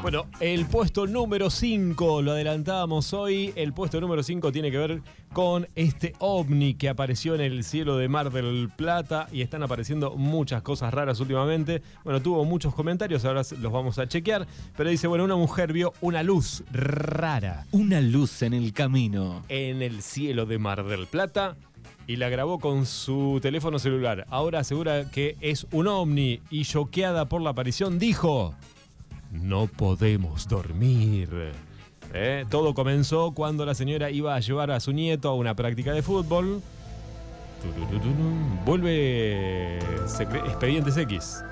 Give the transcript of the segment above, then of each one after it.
Bueno, el puesto número 5, lo adelantábamos hoy, el puesto número 5 tiene que ver con este ovni que apareció en el cielo de Mar del Plata y están apareciendo muchas cosas raras últimamente. Bueno, tuvo muchos comentarios, ahora los vamos a chequear, pero dice, bueno, una mujer vio una luz rara Una luz en el camino. en el cielo de Mar del Plata y la grabó con su teléfono celular. Ahora asegura que es un ovni y choqueada por la aparición dijo, no podemos dormir. Eh, Todo comenzó cuando la señora iba a llevar a su nieto a una práctica de fútbol. Vuelve Secre- Expedientes X.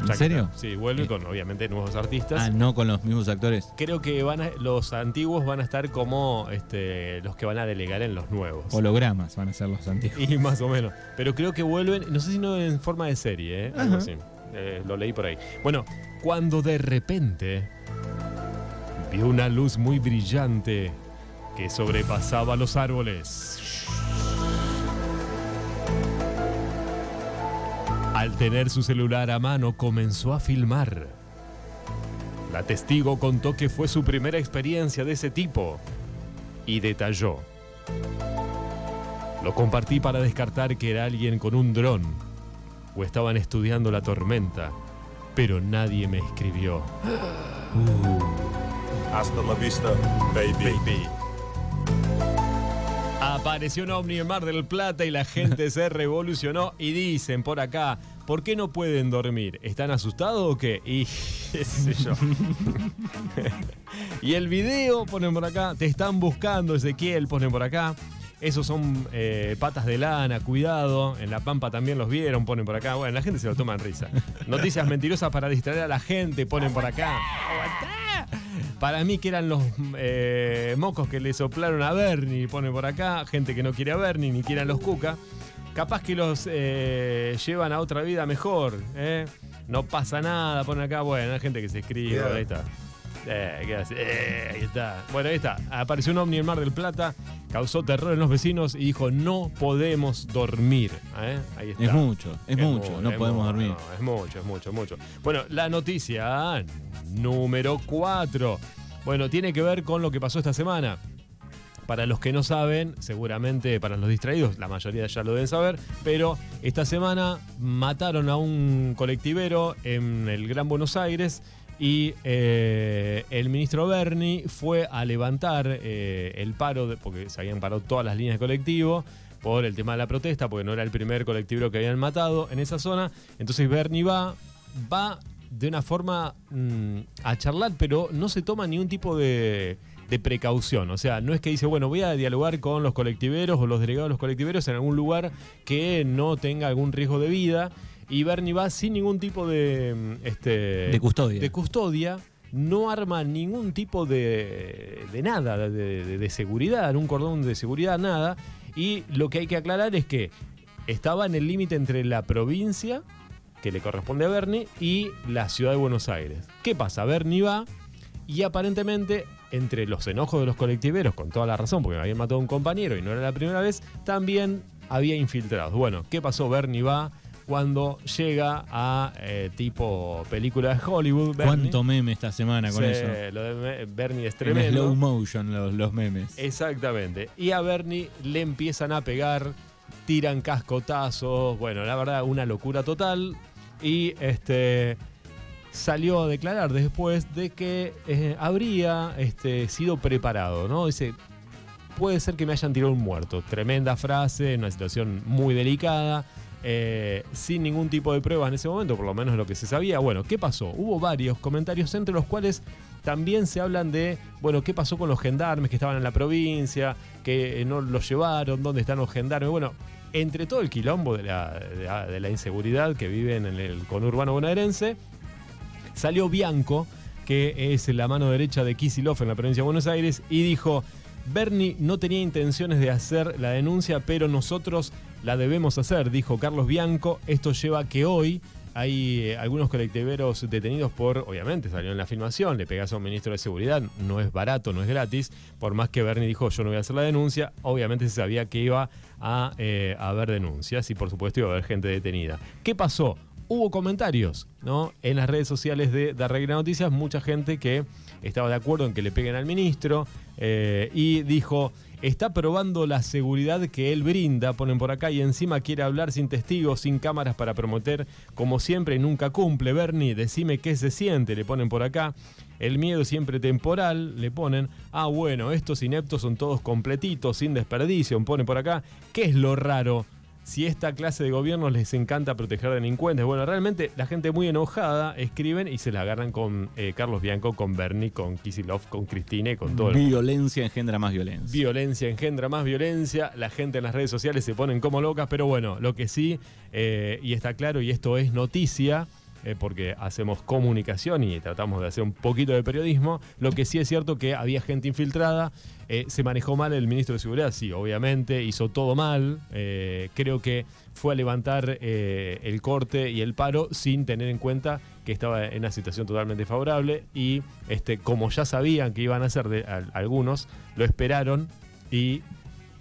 ¿En Ya serio? está. Sí, vuelve Eh. con obviamente nuevos artistas Ah, no con los mismos actores. creo que van a- los antiguos van a estar como este, los que van a delegar en los nuevos. Hologramas van a ser los antiguos. Y más o menos. Pero creo que vuelven, no sé si no en forma de serie, ¿eh? Algo así. Eh, lo leí por ahí. Bueno, cuando de repente vio una luz muy brillante que sobrepasaba los árboles. Al tener su celular a mano comenzó a filmar. La testigo contó que fue su primera experiencia de ese tipo y detalló. Lo compartí para descartar que era alguien con un dron o estaban estudiando la tormenta, pero nadie me escribió. Hasta la vista, baby. Apareció un ovni en Mar del Plata y la gente se revolucionó y dicen por acá, ¿por qué no pueden dormir? ¿Están asustados o qué? Y qué sé yo. y el video, ponen por acá, te están buscando, Ezequiel, ponen por acá. Esos son eh, patas de lana, cuidado. En La Pampa también los vieron, ponen por acá. Bueno, la gente se lo toma en risa. Noticias mentirosas para distraer a la gente, ponen por acá. Para mí que eran los eh, mocos que le soplaron a Bernie, pone por acá. Gente que no quiere a Bernie, ni quiere a los Cuca. Capaz que los eh, llevan a otra vida mejor. No pasa nada, pone acá. Bueno, hay gente que se escribe, ahí está. Eh, ¿qué hace? Eh, ahí está. Bueno, ahí está. Apareció un ovni en Mar del Plata, causó terror en los vecinos y dijo, no podemos dormir. ¿eh? Ahí está. Es mucho, es mucho, mu- no es podemos mu- dormir. no, es mucho, es mucho, es mucho. Bueno, la noticia número 4. Bueno, tiene que ver con lo que pasó esta semana. Para los que no saben, seguramente para los distraídos, la mayoría ya lo deben saber, pero esta semana mataron a un colectivero en el Gran Buenos Aires y eh, el ministro Berni fue a levantar eh, el paro, porque se habían parado todas las líneas de colectivo por el tema de la protesta, porque no era el primer colectivero que habían matado en esa zona. Entonces Berni va, va de una forma mm, a charlar, pero no se toma ningún tipo de precaución. O sea, no es que dice, bueno, voy a dialogar con los colectiveros o los delegados de los colectiveros en algún lugar que no tenga algún riesgo de vida. Y Bernie va sin ningún tipo de, mm, este, De custodia. de custodia, no arma ningún tipo de, de nada, de, de- de seguridad, un cordón de seguridad, nada. Y lo que hay que aclarar es que estaba en el límite entre la provincia, que le corresponde a Bernie, y la ciudad de Buenos Aires. ¿Qué pasa? Bernie va y aparentemente entre los enojos de los colectiveros, con toda la razón, porque me habían matado a un compañero y no era la primera vez, también había infiltrados. Bueno, ¿qué pasó? Bernie va cuando llega a eh, tipo película de Hollywood. Bernie. ¿Cuánto meme esta semana con Sí, eso? Lo de Bernie es En tremendo. slow motion los, los memes. Exactamente. Y a Bernie le empiezan a pegar, tiran cascotazos. Bueno, la verdad, una locura total. Y este salió a declarar después de que eh, habría este, sido preparado, ¿no? Dice, puede ser que me hayan tirado un muerto. Tremenda frase, en una situación muy delicada. Eh, sin ningún tipo de pruebas en ese momento, por lo menos lo que se sabía. Bueno, ¿qué pasó? Hubo varios comentarios, entre los cuales también se hablan de, bueno, ¿qué pasó con los gendarmes que estaban en la provincia? Que eh, no los llevaron, ¿dónde están los gendarmes? Bueno, entre todo el quilombo de la, de la- de la inseguridad que viven en el conurbano bonaerense, salió Bianco, que es la mano derecha de Kisilov en la provincia de Buenos Aires, y dijo, Bernie no tenía intenciones de hacer la denuncia, pero nosotros la debemos hacer, dijo Carlos Bianco. Esto lleva a que hoy hay eh, algunos colectiveros detenidos por, obviamente salió en la filmación, le pegas a un ministro de seguridad, no es barato, no es gratis, por más que Bernie dijo yo no voy a hacer la denuncia, obviamente se sabía que iba a eh, haber denuncias y por supuesto iba a haber gente detenida. ¿Qué pasó? Hubo comentarios, ¿no? En las redes sociales de Darreguera Noticias, mucha gente que estaba de acuerdo en que le peguen al ministro eh, y dijo, está probando la seguridad que él brinda, ponen por acá, y encima quiere hablar sin testigos, sin cámaras para prometer, como siempre, y nunca cumple. Bernie, decime qué se siente, le ponen por acá. El miedo siempre temporal, le ponen. Ah, bueno, estos ineptos son todos completitos, sin desperdicio, ponen por acá. ¿Qué es lo raro? Si esta clase de gobiernos les encanta proteger delincuentes. Bueno, realmente la gente muy enojada escriben y se la agarran con eh, Carlos Bianco, con Bernie, con Kisilov, con Cristina con todo el Violencia engendra más violencia. Violencia engendra más violencia. La gente en las redes sociales se ponen como locas, pero bueno, lo que sí, eh, y está claro, y esto es noticia, eh, porque hacemos comunicación y tratamos de hacer un poquito de periodismo. Lo que sí es cierto que había gente infiltrada, eh, se manejó mal el ministro de Seguridad, sí, obviamente, hizo todo mal. Eh, creo que fue a levantar el corte y el paro sin tener en cuenta que estaba en una situación totalmente favorable y este, como ya sabían que iban a hacer algunos, lo esperaron y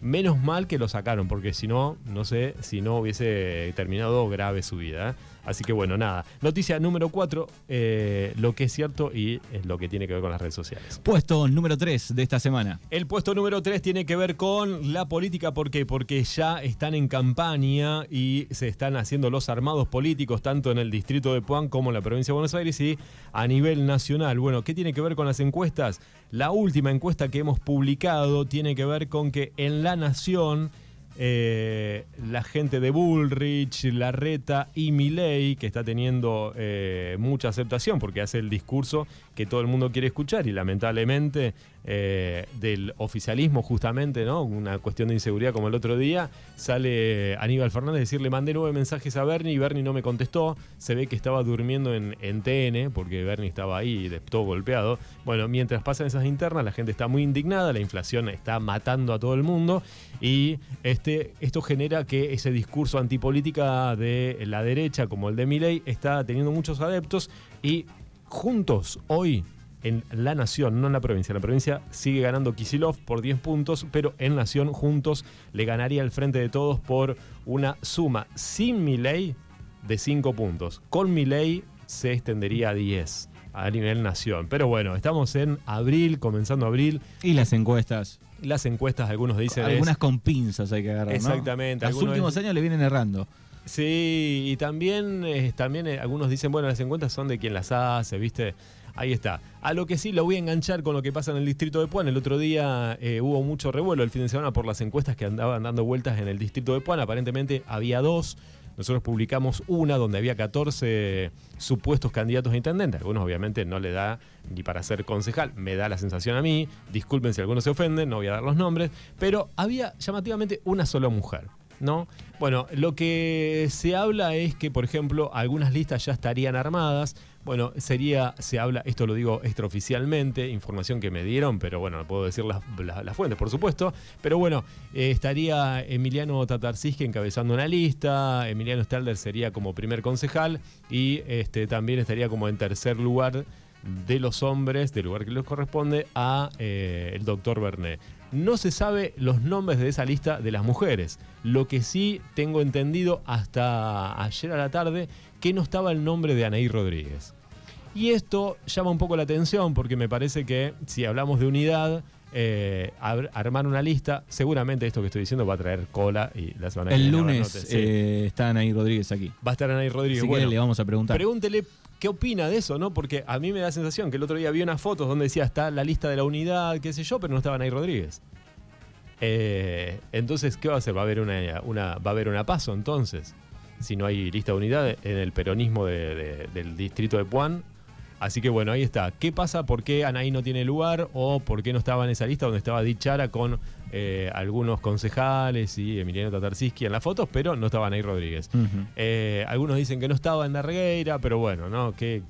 menos mal que lo sacaron, porque si no, no sé si no hubiese terminado grave su vida. Así que bueno, nada. Noticia número 4, eh, lo que es cierto y es lo que tiene que ver con las redes sociales. Puesto número 3 de esta semana. El puesto número 3 tiene que ver con la política. ¿Por qué? Porque ya están en campaña y se están haciendo los armados políticos, tanto en el distrito de Puan como en la provincia de Buenos Aires y a nivel nacional. Bueno, ¿qué tiene que ver con las encuestas? La última encuesta que hemos publicado tiene que ver con que en la nación eh, la gente de Bullrich, Larreta y Milley, que está teniendo eh, mucha aceptación porque hace el discurso que todo el mundo quiere escuchar y lamentablemente eh, del oficialismo justamente, ¿no? Una cuestión de inseguridad como el otro día, sale Aníbal Fernández a decir, le mandé nueve mensajes a Bernie y Bernie no me contestó, se ve que estaba durmiendo en, TN porque Bernie estaba ahí de todo golpeado. Bueno, mientras pasan esas internas, la gente está muy indignada, la inflación está matando a todo el mundo y este, esto genera que ese discurso antipolítica de la derecha como el de Milley está teniendo muchos adeptos y juntos hoy en la Nación, no en la provincia. En la provincia sigue ganando Kisilov por 10 puntos, pero en Nación juntos le ganaría al frente de todos por una suma sin mi ley de 5 puntos. Con mi ley se extendería a 10 a nivel nación. Pero bueno, estamos en abril, comenzando abril. Y las encuestas. Las encuestas, algunos dicen. Algunas con pinzas hay que agarrar. Exactamente. Los últimos años le vienen errando. Sí, y también, eh, también eh, algunos dicen, bueno, las encuestas son de quien las hace, ¿viste? Ahí está. A lo que sí lo voy a enganchar con lo que pasa en el distrito de Puan. El otro día eh, hubo mucho revuelo el fin de semana por las encuestas que andaban dando vueltas en el distrito de Puan. Aparentemente había dos. Nosotros publicamos una donde había 14 supuestos candidatos a intendente. Algunos obviamente no le da ni para ser concejal. Me da la sensación a mí. Disculpen si algunos se ofenden, no voy a dar los nombres. Pero había llamativamente una sola mujer. ¿No? Bueno, lo que se habla es que, por ejemplo, algunas listas ya estarían armadas. Bueno, sería, se habla, esto lo digo extraoficialmente, información que me dieron, pero bueno, no puedo decir las, fuentes, por supuesto. Pero bueno, eh, estaría Emiliano Tatarsiski encabezando una lista, Emiliano Stalder sería como primer concejal y este, también estaría como en tercer lugar de los hombres, del lugar que les corresponde, a eh, el doctor Bernet. No se sabe los nombres de esa lista de las mujeres. Lo que sí tengo entendido hasta ayer a la tarde que no estaba el nombre de Anaí Rodríguez. Y esto llama un poco la atención porque me parece que si hablamos de unidad, eh, armar una lista, seguramente esto que estoy diciendo va a traer cola y la semana El lunes eh, está Anaí Rodríguez aquí. Va a estar Anaí Rodríguez. bueno, le vamos a preguntar. Pregúntele qué opina de eso, ¿no? Porque a mí me da la sensación que el otro día vi unas fotos donde decía está la lista de la unidad, qué sé yo, pero no estaba Anaí Rodríguez. Eh, entonces, ¿qué va a hacer? ¿Va a haber una, una, va a haber paso entonces? Si no hay lista de unidad en el peronismo del distrito de Puan, Así que bueno, ahí está. ¿Qué pasa? ¿Por qué Anaí no tiene lugar? ¿O por qué no estaba en esa lista donde estaba Dichara con eh, algunos concejales y Emiliano Tatarsiski en las fotos, pero no estaba Anaí Rodríguez? Eh, algunos dicen que no estaba en la regueira, pero bueno, ¿no? ¿Qué,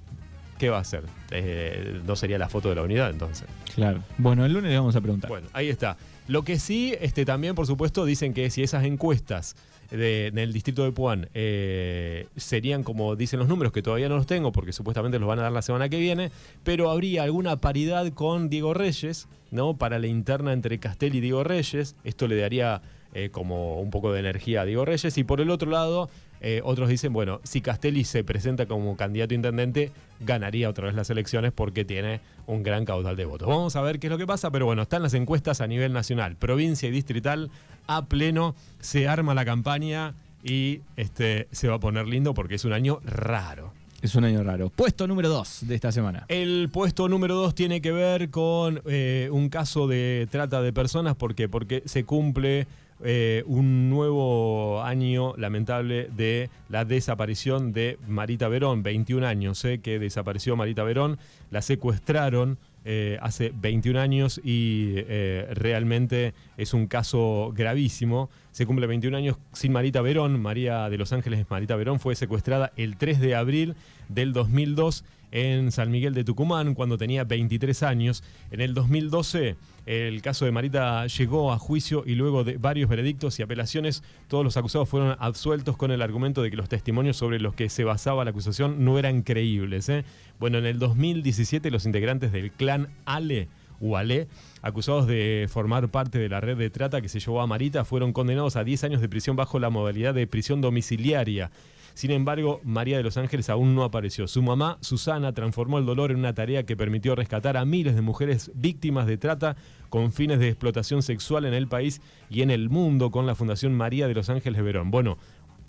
qué va a hacer? Eh, no sería la foto de la unidad entonces. Claro. Bueno, el lunes le vamos a preguntar. Bueno, ahí está. Lo que sí, este, también, por supuesto, dicen que si esas encuestas en el distrito de Puan eh, serían como dicen los números, que todavía no los tengo porque supuestamente los van a dar la semana que viene, pero habría alguna paridad con Diego Reyes, ¿no? Para la interna entre Castel y Diego Reyes. Esto le daría eh, como un poco de energía a Diego Reyes. Y por el otro lado, Eh, otros dicen, bueno, si Castelli se presenta como candidato a intendente, ganaría otra vez las elecciones porque tiene un gran caudal de votos. Vamos a ver qué es lo que pasa, pero bueno, están las encuestas a nivel nacional, provincia y distrital a pleno, se arma la campaña y este, se va a poner lindo porque es un año raro. Es un año raro. Puesto número 2 de esta semana. El puesto número 2 tiene que ver con eh, un caso de trata de personas. ¿Por qué? Porque se cumple eh, un nuevo año lamentable de la desaparición de Marita Verón. 21 años eh, que desapareció Marita Verón. La secuestraron eh, hace 21 años y eh, realmente es un caso gravísimo. Se cumple 21 años sin Marita Verón. María de Los Ángeles Marita Verón fue secuestrada el 3 de abril del 2002 en San Miguel de Tucumán cuando tenía 23 años. En el 2012 el caso de Marita llegó a juicio y luego de varios veredictos y apelaciones todos los acusados fueron absueltos con el argumento de que los testimonios sobre los que se basaba la acusación no eran creíbles. ¿eh? Bueno, en el 2017 los integrantes del clan Ale o Ale, acusados de formar parte de la red de trata que se llevó a Marita, fueron condenados a 10 años de prisión bajo la modalidad de prisión domiciliaria. Sin embargo, María de los Ángeles aún no apareció. Su mamá, Susana, transformó el dolor en una tarea que permitió rescatar a miles de mujeres víctimas de trata con fines de explotación sexual en el país y en el mundo con la Fundación María de los Ángeles Verón. Bueno,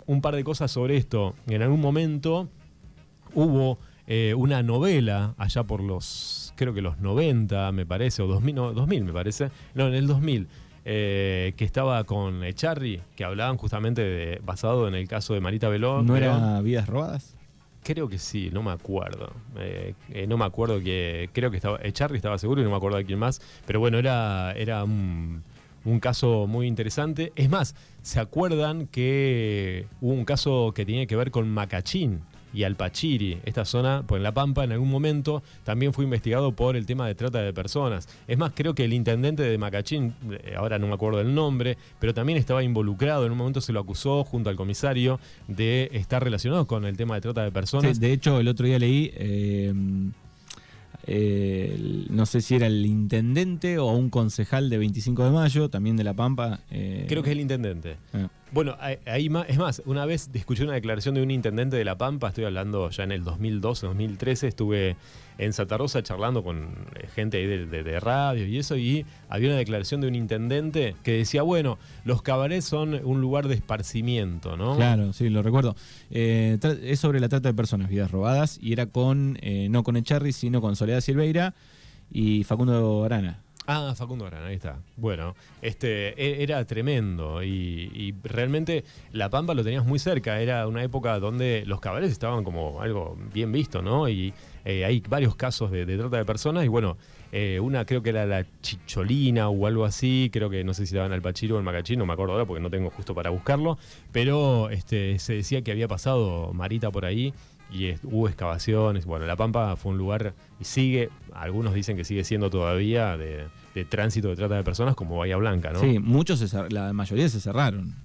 un par de cosas sobre esto. En algún momento hubo eh, una novela allá por los, creo que los 90, me parece, o 2000, no, 2000 me parece, no, en el 2000 eh, que estaba con Echarri, que hablaban justamente de, basado en el caso de Marita Belón. ¿No era Vidas Robadas? Creo que sí, no me acuerdo. Eh, eh, no me acuerdo que. Creo que estaba. Echarri estaba seguro y no me acuerdo de quién más. Pero bueno, era, era un, un caso muy interesante. Es más, ¿se acuerdan que hubo un caso que tenía que ver con Macachín? Y Alpachiri, esta zona, pues en La Pampa, en algún momento también fue investigado por el tema de trata de personas. Es más, creo que el intendente de Macachín, eh, ahora no me acuerdo del nombre, pero también estaba involucrado, en un momento se lo acusó junto al comisario de estar relacionado con el tema de trata de personas. de hecho, el otro día leí... Eh, eh, no sé si era el intendente o un concejal de 25 de mayo, también de La Pampa. Creo que es el intendente. Ah. Bueno, ahí es más, una vez escuché una declaración de un intendente de La Pampa, estoy hablando ya en el 2012, 2013, estuve en Santa Rosa charlando con eh, gente ahí de, radio y eso, y había una declaración de un intendente que decía, bueno, los cabarets son un lugar de esparcimiento, ¿no? Claro, sí, lo recuerdo. Eh, es sobre la trata de personas, vidas robadas, y era con, eh, no con Echarri, sino con Soledad Silveira y Facundo Arana. Ah, Facundo Gran, ahí está. Bueno, este e, era tremendo y, realmente La Pampa lo tenías muy cerca. Era una época donde los cabarets estaban como algo bien visto, ¿no? Y eh, hay varios casos de, trata de personas y bueno, eh, una creo que era la Chicholina o algo así. Creo que no sé si daban al Pachiro o el Macachín, no me acuerdo ahora porque no tengo justo para buscarlo. Pero este, se decía que había pasado Marita por ahí y hubo excavaciones. Bueno, La Pampa fue un lugar y sigue, algunos dicen que sigue siendo todavía de, tránsito de trata de personas como Bahía Blanca, ¿no? Sí, muchos, la mayoría se cerraron.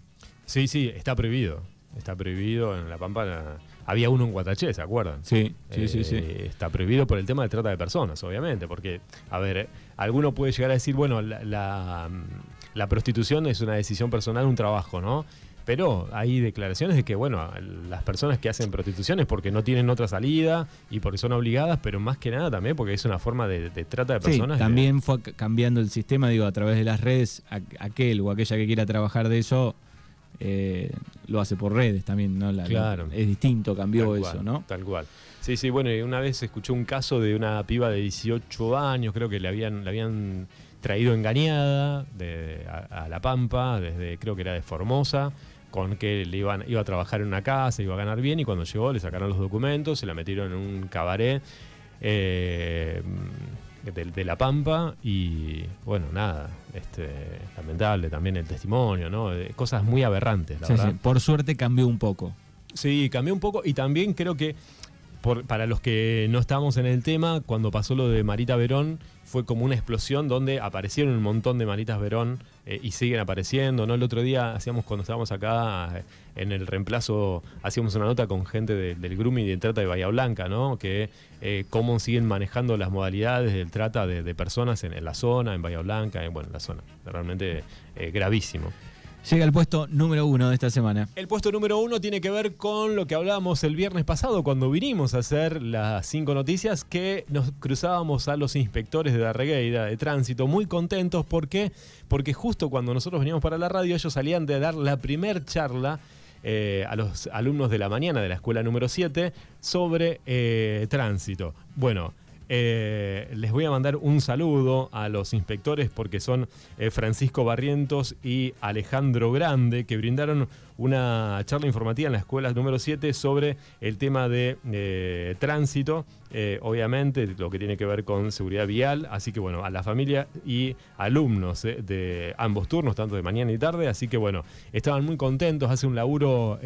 Sí, sí, está prohibido. Está prohibido en La Pampa. había uno en Guataché, ¿se acuerdan? Sí, sí, sí, sí. Eh, está prohibido por el tema de trata de personas, obviamente, porque, a ver, alguno puede llegar a decir, bueno, la, la prostitución es una decisión personal, un trabajo, ¿no? Pero hay declaraciones de que, bueno, las personas que hacen prostitución es porque no tienen otra salida y porque son obligadas, pero más que nada también porque es una forma de, trata de personas. Sí, también fue cambiando el sistema, digo, a través de las redes, aquel o aquella que quiera trabajar de eso, eh, lo hace por redes también, ¿no? claro. es distinto, cambió eso, ¿no? Tal cual. Sí, sí, bueno, una vez escuché un caso de una piba de 18 años, creo que le habían, le habían traído engañada de, a, La Pampa, desde creo que era de Formosa, con que le iban, iba a trabajar en una casa, iba a ganar bien y cuando llegó le sacaron los documentos, se la metieron en un cabaret eh, de, La Pampa y bueno, nada, este, lamentable también el testimonio, ¿no? Cosas muy aberrantes, la verdad. Por suerte cambió un poco. Sí, cambió un poco y también creo que para los que no estábamos en el tema, cuando pasó lo de Marita Verón, fue como una explosión donde aparecieron un montón de Maritas Verón eh, y siguen apareciendo. ¿no? El otro día hacíamos, cuando estábamos acá eh, en el reemplazo, hacíamos una nota con gente del grooming y de trata de Bahía Blanca, ¿no? Que eh, cómo siguen manejando las modalidades del trata de, personas en, la zona, en Bahía Blanca, en, bueno, en la zona. Realmente gravísimo. Llega el puesto número uno de esta semana. El puesto número uno tiene que ver con lo que hablábamos el viernes pasado cuando vinimos a hacer las cinco noticias que nos cruzábamos a los inspectores de Darregueira de tránsito muy contentos porque porque justo cuando nosotros veníamos para la radio ellos salían de dar la primer charla eh, a los alumnos de la mañana de la escuela número 7 sobre eh, tránsito. Bueno, eh, les voy a mandar un saludo a los inspectores porque son eh, Francisco Barrientos y Alejandro Grande que brindaron una charla informativa en la escuela número 7 sobre el tema de eh, tránsito, eh, obviamente lo que tiene que ver con seguridad vial, así que bueno, a la familia y alumnos eh, de ambos turnos, tanto de mañana y tarde, así que bueno, estaban muy contentos, hace un laburo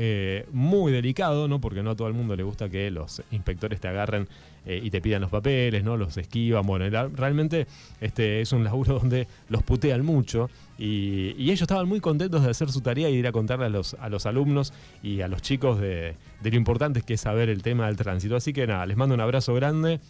muy delicado, ¿no? Porque no a todo el mundo le gusta que los inspectores te agarren y te pidan los papeles, ¿no? Los esquivan, bueno, realmente este, es un laburo donde los putean mucho. Y, ellos estaban muy contentos de hacer su tarea y ir a contarle a los, a los alumnos y a los chicos de, de lo importante que es saber el tema del tránsito. Así que nada, les mando un abrazo grande